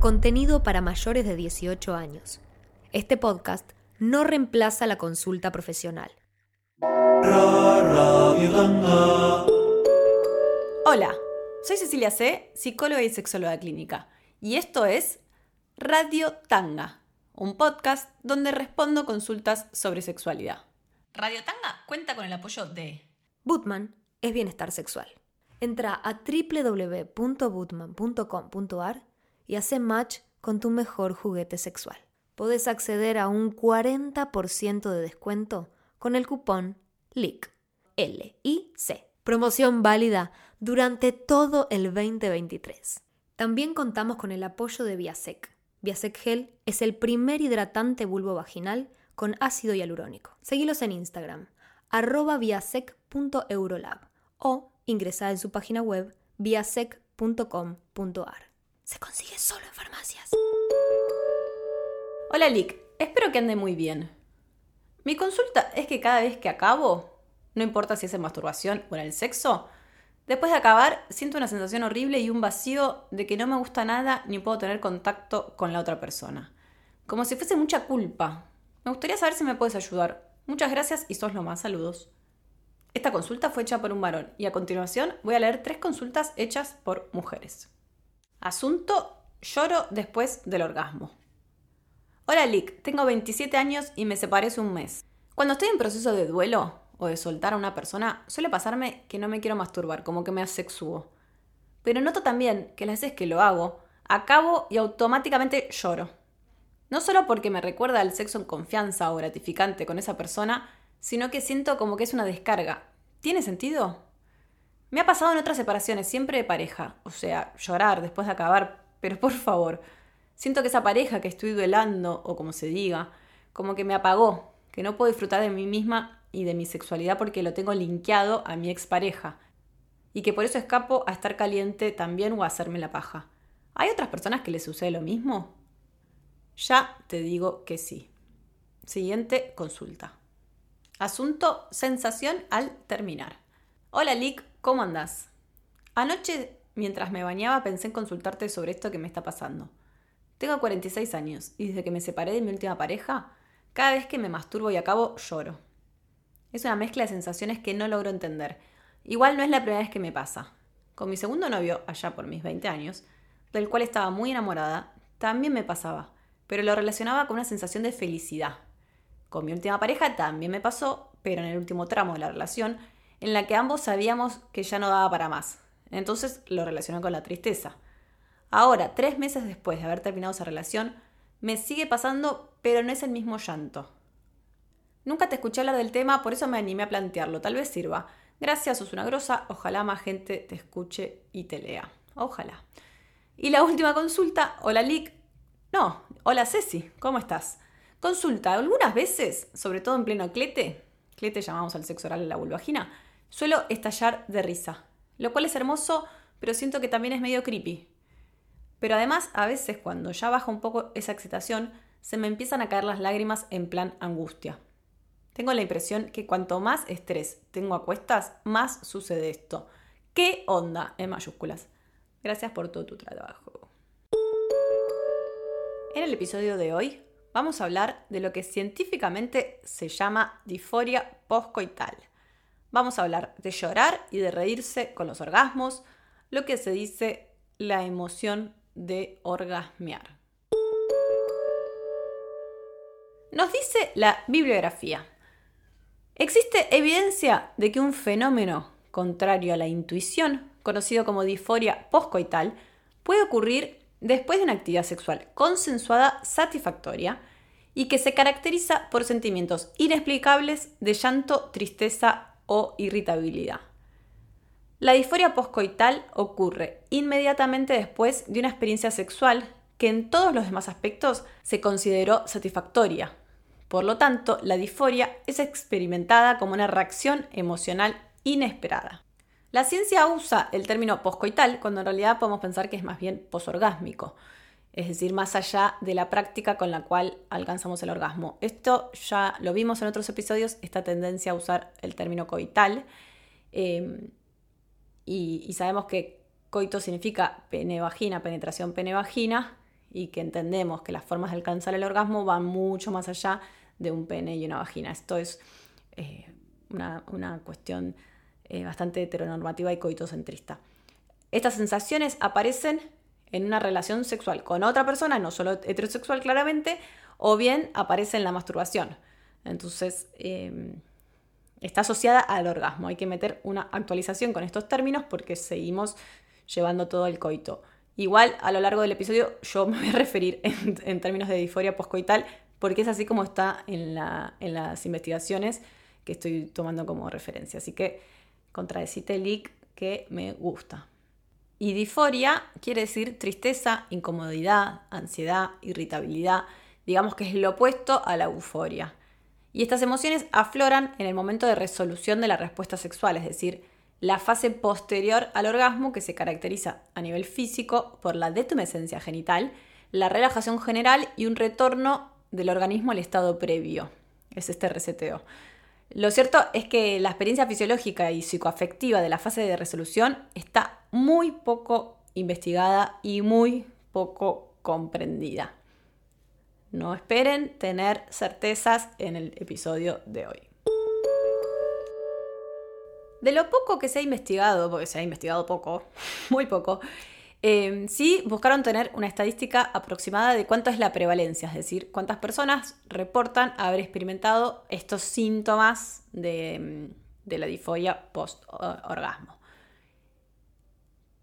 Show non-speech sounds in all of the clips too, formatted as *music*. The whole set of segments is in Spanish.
Contenido para mayores de 18 años. Este podcast no reemplaza la consulta profesional. Hola, soy Cecilia C., psicóloga y sexóloga clínica, y esto es Radio Tanga, un podcast donde respondo consultas sobre sexualidad. Radio Tanga cuenta con el apoyo de Bootman es bienestar sexual. Entra a www.bootman.com.ar y hace match con tu mejor juguete sexual. Podés acceder a un 40% de descuento con el cupón LIC. L-I-C. Promoción válida durante todo el 2023. También contamos con el apoyo de Viasec. Viasec Gel es el primer hidratante bulbo vaginal con ácido hialurónico. Seguilos en Instagram, arroba viasec.eurolab o ingresar en su página web viasec.com.ar. Se consigue solo en farmacias. Hola Lick, espero que ande muy bien. Mi consulta es que cada vez que acabo, no importa si es en masturbación o en el sexo, después de acabar siento una sensación horrible y un vacío de que no me gusta nada ni puedo tener contacto con la otra persona. Como si fuese mucha culpa. Me gustaría saber si me puedes ayudar. Muchas gracias y sos lo más. Saludos. Esta consulta fue hecha por un varón y a continuación voy a leer tres consultas hechas por mujeres. Asunto, lloro después del orgasmo. Hola Lick, tengo 27 años y me separé hace un mes. Cuando estoy en proceso de duelo o de soltar a una persona, suele pasarme que no me quiero masturbar, como que me asexúo. Pero noto también que las veces que lo hago, acabo y automáticamente lloro. No solo porque me recuerda al sexo en confianza o gratificante con esa persona, sino que siento como que es una descarga. ¿Tiene sentido? Me ha pasado en otras separaciones, siempre de pareja, o sea, llorar después de acabar, pero por favor, siento que esa pareja que estoy duelando, o como se diga, como que me apagó, que no puedo disfrutar de mí misma y de mi sexualidad porque lo tengo linkeado a mi expareja, y que por eso escapo a estar caliente también o a hacerme la paja. ¿Hay otras personas que les sucede lo mismo? Ya te digo que sí. Siguiente consulta. Asunto sensación al terminar. Hola Lick, ¿cómo andás? Anoche, mientras me bañaba, pensé en consultarte sobre esto que me está pasando. Tengo 46 años y desde que me separé de mi última pareja, cada vez que me masturbo y acabo, lloro. Es una mezcla de sensaciones que no logro entender. Igual no es la primera vez que me pasa. Con mi segundo novio, allá por mis 20 años, del cual estaba muy enamorada, también me pasaba, pero lo relacionaba con una sensación de felicidad, con mi última pareja también me pasó, pero en el último tramo de la relación, en la que ambos sabíamos que ya no daba para más. Entonces lo relacioné con la tristeza. Ahora, tres meses después de haber terminado esa relación, me sigue pasando, pero no es el mismo llanto. Nunca te escuché hablar del tema, por eso me animé a plantearlo. Tal vez sirva. Gracias, sos una grosa. Ojalá más gente te escuche y te lea. Ojalá. Y la última consulta. Hola, Lick. No, hola, Ceci. ¿Cómo estás? Consulta, algunas veces, sobre todo en pleno clete, clete llamamos al sexo oral en la vulvagina, suelo estallar de risa, lo cual es hermoso, pero siento que también es medio creepy. Pero además, a veces cuando ya baja un poco esa excitación, se me empiezan a caer las lágrimas en plan angustia. Tengo la impresión que cuanto más estrés tengo a cuestas, más sucede esto. ¿Qué onda? En mayúsculas. Gracias por todo tu trabajo. En el episodio de hoy vamos a hablar de lo que científicamente se llama disforia postcoital. Vamos a hablar de llorar y de reírse con los orgasmos, lo que se dice la emoción de orgasmear. Nos dice la bibliografía. Existe evidencia de que un fenómeno contrario a la intuición, conocido como disforia postcoital, puede ocurrir después de una actividad sexual consensuada satisfactoria y que se caracteriza por sentimientos inexplicables de llanto, tristeza o irritabilidad. La disforia postcoital ocurre inmediatamente después de una experiencia sexual que en todos los demás aspectos se consideró satisfactoria. Por lo tanto, la disforia es experimentada como una reacción emocional inesperada. La ciencia usa el término poscoital cuando en realidad podemos pensar que es más bien posorgásmico, es decir, más allá de la práctica con la cual alcanzamos el orgasmo. Esto ya lo vimos en otros episodios, esta tendencia a usar el término coital, em, y, sabemos que coito significa pene-vagina, penetración pene-vagina, y que entendemos que las formas de alcanzar el orgasmo van mucho más allá de un pene y una vagina. Esto es eh, una, cuestión eh, bastante heteronormativa y coitocentrista. Estas sensaciones aparecen en una relación sexual con otra persona, no solo heterosexual claramente, o bien aparece en la masturbación. Entonces, em, está asociada al orgasmo. Hay que meter una actualización con estos términos porque seguimos llevando todo el coito. Igual a lo largo del episodio yo me voy a referir en, términos de disforia poscoital porque es así como está en, las investigaciones que estoy tomando como referencia. Así que contradecite el que me gusta. Y disforia quiere decir tristeza, incomodidad, ansiedad, irritabilidad. Digamos que es lo opuesto a la euforia. Y estas emociones afloran en el momento de resolución de la respuesta sexual, es decir, la fase posterior al orgasmo que se caracteriza a nivel físico por la detumescencia genital, la relajación general y un retorno del organismo al estado previo. Es este reseteo. Lo cierto es que la experiencia fisiológica y psicoafectiva de la fase de resolución está muy poco investigada y muy poco comprendida. No esperen tener certezas en el episodio de hoy. De lo poco que se ha investigado, porque se ha investigado poco, *laughs* muy poco, eh, sí buscaron tener una estadística aproximada de cuánto es la prevalencia, es decir, cuántas personas reportan haber experimentado estos síntomas de, de la disforia post-orgasmo.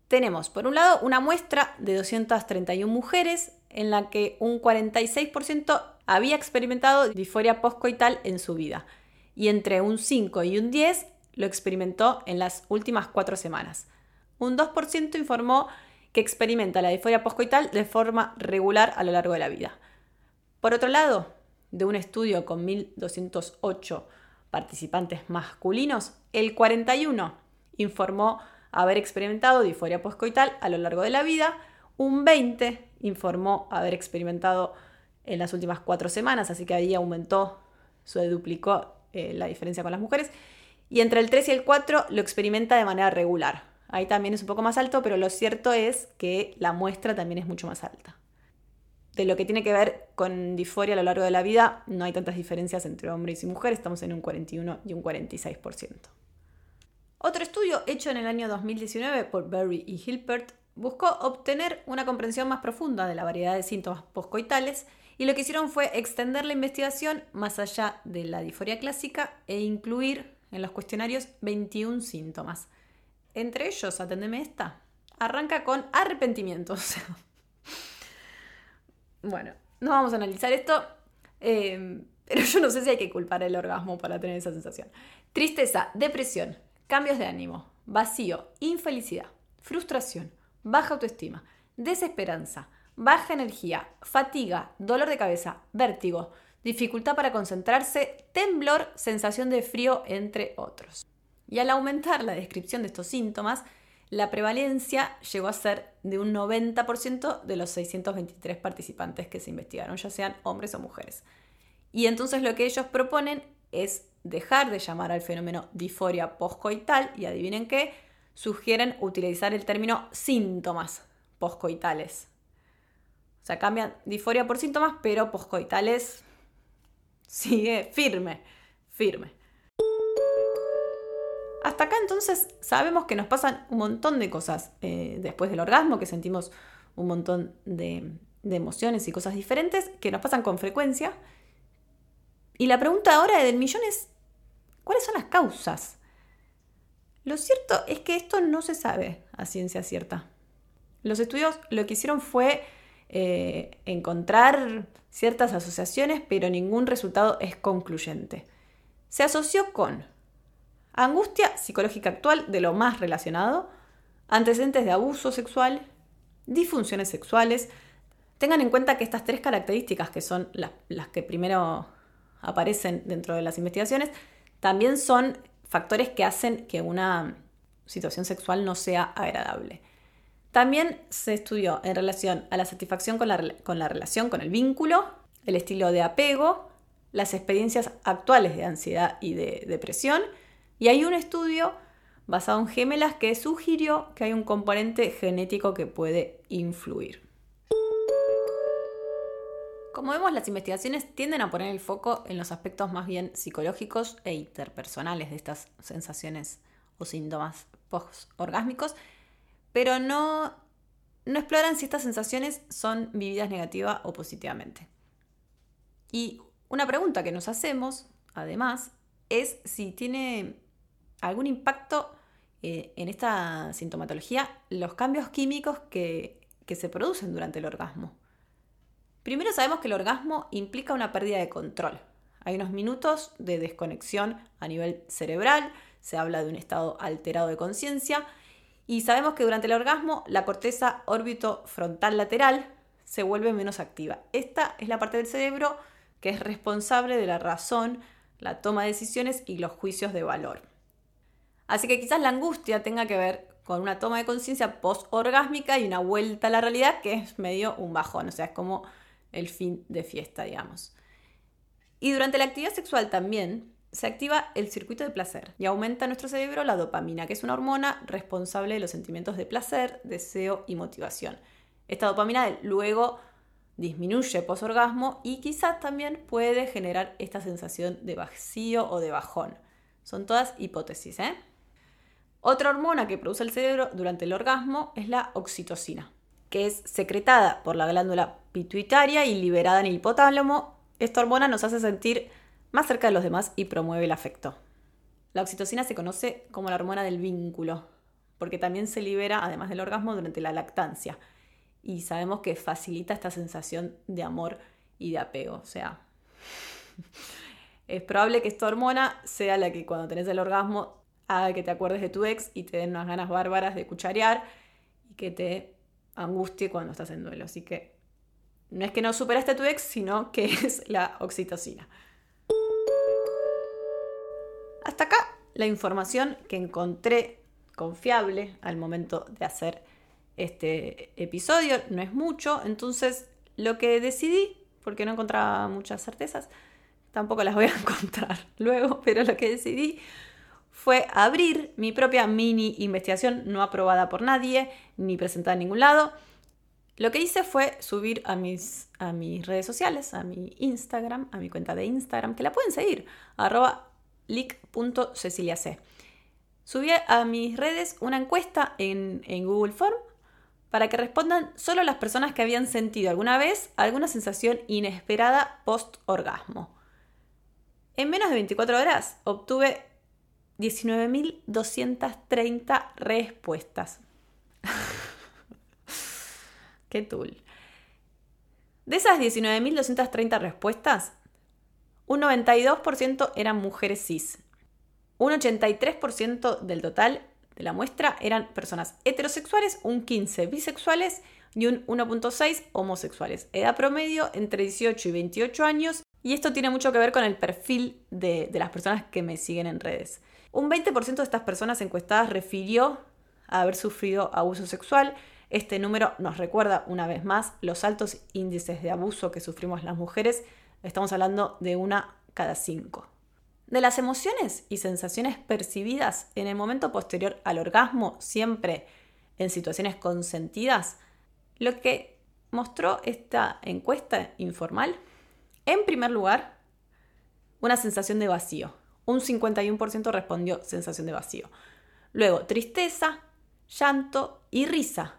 Tenemos, por un lado, una muestra de 231 mujeres en la que un 46% había experimentado disforia postcoital en su vida y entre un 5 y un 10 lo experimentó en las últimas cuatro semanas. Un 2% informó que experimenta la disforia poscoital de forma regular a lo largo de la vida. Por otro lado, de un estudio con 1.208 participantes masculinos, el 41 informó haber experimentado disforia poscoital a lo largo de la vida, un 20 informó haber experimentado en las últimas cuatro semanas, así que ahí aumentó, se duplicó eh, la diferencia con las mujeres, y entre el 3 y el 4 lo experimenta de manera regular. Ahí también es un poco más alto, pero lo cierto es que la muestra también es mucho más alta. De lo que tiene que ver con disforia a lo largo de la vida, no hay tantas diferencias entre hombres y mujeres, estamos en un 41 y un 46%. Otro estudio hecho en el año 2019 por Berry y Hilpert buscó obtener una comprensión más profunda de la variedad de síntomas poscoitales y lo que hicieron fue extender la investigación más allá de la disforia clásica e incluir en los cuestionarios 21 síntomas. Entre ellos, atendeme esta, arranca con arrepentimiento. *laughs* bueno, no vamos a analizar esto, eh, pero yo no sé si hay que culpar el orgasmo para tener esa sensación. Tristeza, depresión, cambios de ánimo, vacío, infelicidad, frustración, baja autoestima, desesperanza, baja energía, fatiga, dolor de cabeza, vértigo, dificultad para concentrarse, temblor, sensación de frío, entre otros. Y al aumentar la descripción de estos síntomas, la prevalencia llegó a ser de un 90% de los 623 participantes que se investigaron, ya sean hombres o mujeres. Y entonces lo que ellos proponen es dejar de llamar al fenómeno disforia poscoital y adivinen qué, sugieren utilizar el término síntomas poscoitales. O sea, cambian disforia por síntomas, pero poscoitales sigue firme, firme. Hasta acá entonces sabemos que nos pasan un montón de cosas eh, después del orgasmo, que sentimos un montón de, emociones y cosas diferentes que nos pasan con frecuencia. Y la pregunta ahora del millón es, ¿cuáles son las causas? Lo cierto es que esto no se sabe a ciencia cierta. Los estudios lo que hicieron fue eh, encontrar ciertas asociaciones, pero ningún resultado es concluyente. Se asoció con angustia psicológica actual de lo más relacionado, antecedentes de abuso sexual, disfunciones sexuales. Tengan en cuenta que estas tres características, que son las que primero aparecen dentro de las investigaciones, también son factores que hacen que una situación sexual no sea agradable. También se estudió en relación a la satisfacción con la, relación, con el vínculo, el estilo de apego, las experiencias actuales de ansiedad y de depresión. Y hay un estudio basado en gemelas que sugirió que hay un componente genético que puede influir. Como vemos, las investigaciones tienden a poner el foco en los aspectos más bien psicológicos e interpersonales de estas sensaciones o síntomas post-orgásmicos, pero no, no exploran si estas sensaciones son vividas negativa o positivamente. Y una pregunta que nos hacemos, además, es si tiene algún impacto eh, en esta sintomatología los cambios químicos que, que se producen durante el orgasmo. Primero sabemos que el orgasmo implica una pérdida de control. Hay unos minutos de desconexión a nivel cerebral, se habla de un estado alterado de conciencia y sabemos que durante el orgasmo la corteza órbito frontal lateral se vuelve menos activa. Esta es la parte del cerebro que es responsable de la razón, la toma de decisiones y los juicios de valor. Así que quizás la angustia tenga que ver con una toma de conciencia post-orgásmica y una vuelta a la realidad que es medio un bajón, o sea, es como el fin de fiesta, digamos. Y durante la actividad sexual también se activa el circuito de placer y aumenta en nuestro cerebro la dopamina, que es una hormona responsable de los sentimientos de placer, deseo y motivación. Esta dopamina luego disminuye posorgasmo y quizás también puede generar esta sensación de vacío o de bajón. Son todas hipótesis. ¿eh? Otra hormona que produce el cerebro durante el orgasmo es la oxitocina, que es secretada por la glándula pituitaria y liberada en el hipotálamo. Esta hormona nos hace sentir más cerca de los demás y promueve el afecto. La oxitocina se conoce como la hormona del vínculo, porque también se libera, además del orgasmo, durante la lactancia. Y sabemos que facilita esta sensación de amor y de apego. O sea, *laughs* es probable que esta hormona sea la que cuando tenés el orgasmo que te acuerdes de tu ex y te den unas ganas bárbaras de cucharear y que te angustie cuando estás en duelo. Así que no es que no superaste a tu ex, sino que *laughs* es la oxitocina. Hasta acá la información que encontré confiable al momento de hacer este episodio. No es mucho, entonces lo que decidí, porque no encontraba muchas certezas, tampoco las voy a *laughs* encontrar luego, pero lo que decidí fue abrir mi propia mini investigación no aprobada por nadie ni presentada en ningún lado. Lo que hice fue subir a mis, a mis redes sociales, a mi Instagram, a mi cuenta de Instagram, que la pueden seguir, arroba. Subí a mis redes una encuesta en, en Google Form para que respondan solo las personas que habían sentido alguna vez alguna sensación inesperada post-orgasmo. En menos de 24 horas obtuve 19.230 respuestas. Qué tool. De esas 19.230 respuestas, un 92% eran mujeres cis. Un 83% del total de la muestra eran personas heterosexuales, un 15% bisexuales y un 1.6% homosexuales. Edad promedio entre 18 y 28 años. Y esto tiene mucho que ver con el perfil de, de las personas que me siguen en redes. Un 20% de estas personas encuestadas refirió a haber sufrido abuso sexual. Este número nos recuerda una vez más los altos índices de abuso que sufrimos las mujeres Estamos hablando de una cada cinco. De las emociones y sensaciones percibidas en el momento posterior al orgasmo, siempre en situaciones consentidas, lo que mostró esta encuesta informal, en primer lugar, una sensación de vacío. Un 51% respondió sensación de vacío. Luego, tristeza, llanto y risa.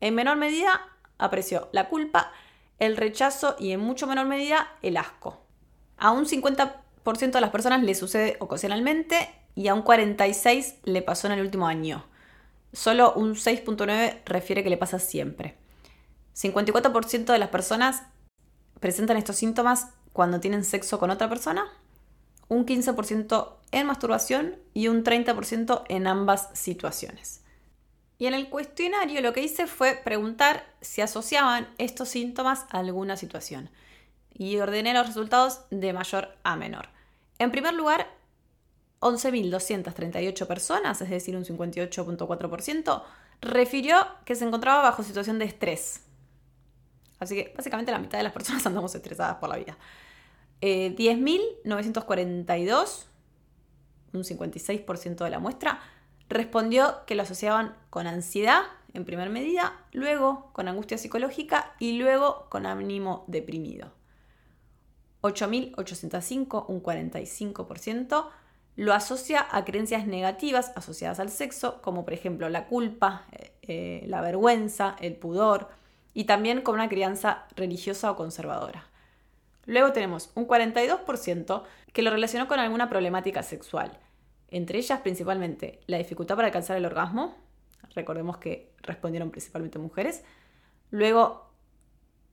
En menor medida, apreció la culpa el rechazo y en mucho menor medida el asco. A un 50% de las personas le sucede ocasionalmente y a un 46% le pasó en el último año. Solo un 6.9% refiere que le pasa siempre. 54% de las personas presentan estos síntomas cuando tienen sexo con otra persona, un 15% en masturbación y un 30% en ambas situaciones. Y en el cuestionario lo que hice fue preguntar si asociaban estos síntomas a alguna situación. Y ordené los resultados de mayor a menor. En primer lugar, 11.238 personas, es decir, un 58.4%, refirió que se encontraba bajo situación de estrés. Así que básicamente la mitad de las personas *laughs* andamos estresadas por la vida. 10.942, eh, un 56% de la muestra, respondió que lo asociaban con ansiedad en primera medida, luego con angustia psicológica y luego con ánimo deprimido. 8.805, un 45%, lo asocia a creencias negativas asociadas al sexo, como por ejemplo la culpa, eh, eh, la vergüenza, el pudor, y también con una crianza religiosa o conservadora. Luego tenemos un 42% que lo relacionó con alguna problemática sexual, entre ellas principalmente la dificultad para alcanzar el orgasmo, recordemos que respondieron principalmente mujeres, luego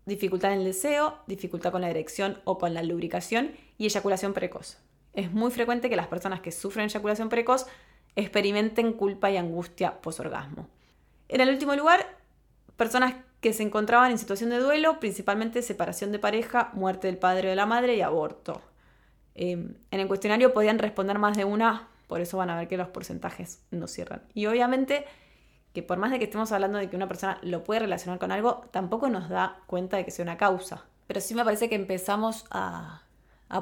dificultad en el deseo, dificultad con la erección o con la lubricación y eyaculación precoz. Es muy frecuente que las personas que sufren eyaculación precoz experimenten culpa y angustia posorgasmo. En el último lugar, personas que se encontraban en situación de duelo, principalmente separación de pareja, muerte del padre o de la madre y aborto. Em, en el cuestionario podían responder más de una, por eso van a ver que los porcentajes no cierran. Y obviamente que por más de que estemos hablando de que una persona lo puede relacionar con algo, tampoco nos da cuenta de que sea una causa. Pero sí me parece que empezamos a,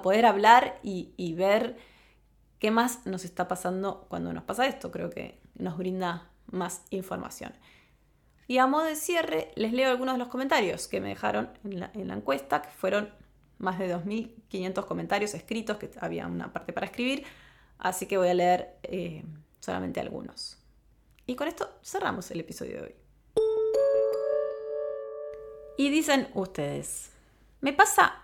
poder hablar y, ver qué más nos está pasando cuando nos pasa esto. Creo que nos brinda más información. Y a modo de cierre, les leo algunos de los comentarios que me dejaron en la, encuesta, que fueron más de 2.500 comentarios escritos, que había una parte para escribir, así que voy a leer eh, solamente algunos. Y con esto cerramos el episodio de hoy. Y dicen ustedes, me pasa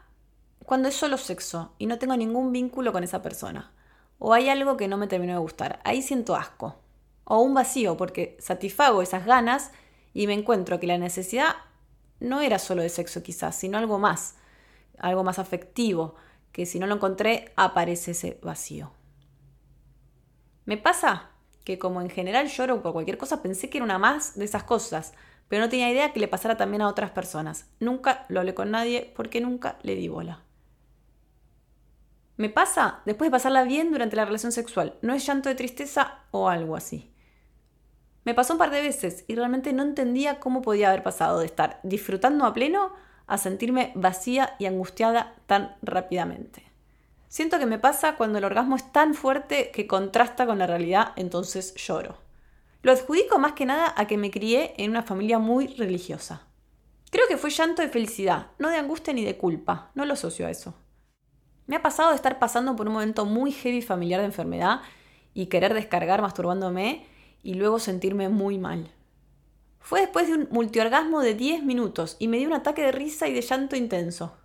cuando es solo sexo y no tengo ningún vínculo con esa persona. O hay algo que no me terminó de gustar. Ahí siento asco. O un vacío porque satisfago esas ganas y me encuentro que la necesidad no era solo de sexo quizás, sino algo más. Algo más afectivo. Que si no lo encontré aparece ese vacío. Me pasa que como en general lloro por cualquier cosa, pensé que era una más de esas cosas, pero no tenía idea que le pasara también a otras personas. Nunca lo hablé con nadie porque nunca le di bola. Me pasa después de pasarla bien durante la relación sexual. No es llanto de tristeza o algo así. Me pasó un par de veces y realmente no entendía cómo podía haber pasado de estar disfrutando a pleno a sentirme vacía y angustiada tan rápidamente. Siento que me pasa cuando el orgasmo es tan fuerte que contrasta con la realidad, entonces lloro. Lo adjudico más que nada a que me crié en una familia muy religiosa. Creo que fue llanto de felicidad, no de angustia ni de culpa, no lo asocio a eso. Me ha pasado de estar pasando por un momento muy heavy familiar de enfermedad y querer descargar masturbándome y luego sentirme muy mal. Fue después de un multiorgasmo de 10 minutos y me dio un ataque de risa y de llanto intenso.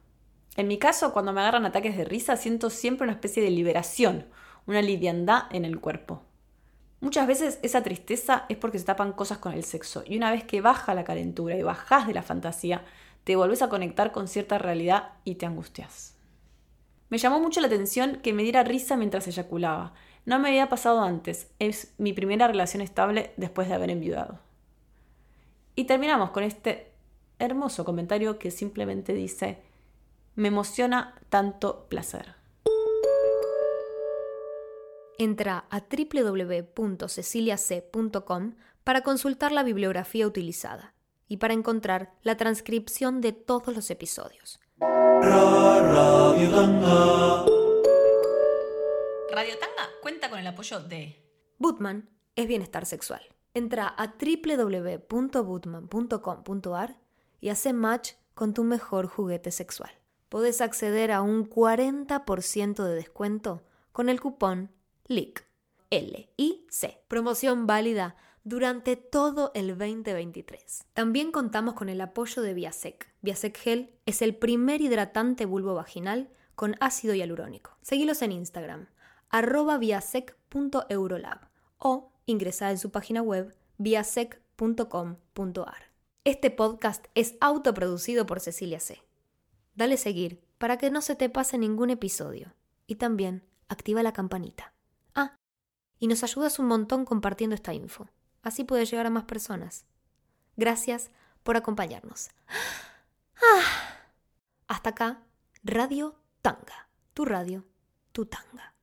En mi caso, cuando me agarran ataques de risa, siento siempre una especie de liberación, una liviandad en el cuerpo. Muchas veces esa tristeza es porque se tapan cosas con el sexo, y una vez que baja la calentura y bajas de la fantasía, te volvés a conectar con cierta realidad y te angustias. Me llamó mucho la atención que me diera risa mientras eyaculaba. No me había pasado antes, es mi primera relación estable después de haber enviudado. Y terminamos con este hermoso comentario que simplemente dice, me emociona tanto placer. Entra a www.ceciliac.com para consultar la bibliografía utilizada y para encontrar la transcripción de todos los episodios. Radio el apoyo de Bootman es bienestar sexual. Entra a www.bootman.com.ar y hace match con tu mejor juguete sexual podés acceder a un 40% de descuento con el cupón LIC. L-I-C. Promoción válida durante todo el 2023. También contamos con el apoyo de Viasec. Viasec Gel es el primer hidratante bulbo vaginal con ácido hialurónico. Seguilos en Instagram, arroba viasec.eurolab o ingresá en su página web viasec.com.ar. Este podcast es autoproducido por Cecilia C. Dale seguir para que no se te pase ningún episodio. Y también activa la campanita. Ah, y nos ayudas un montón compartiendo esta info. Así puede llegar a más personas. Gracias por acompañarnos. Ah. Hasta acá, Radio Tanga. Tu radio, tu tanga.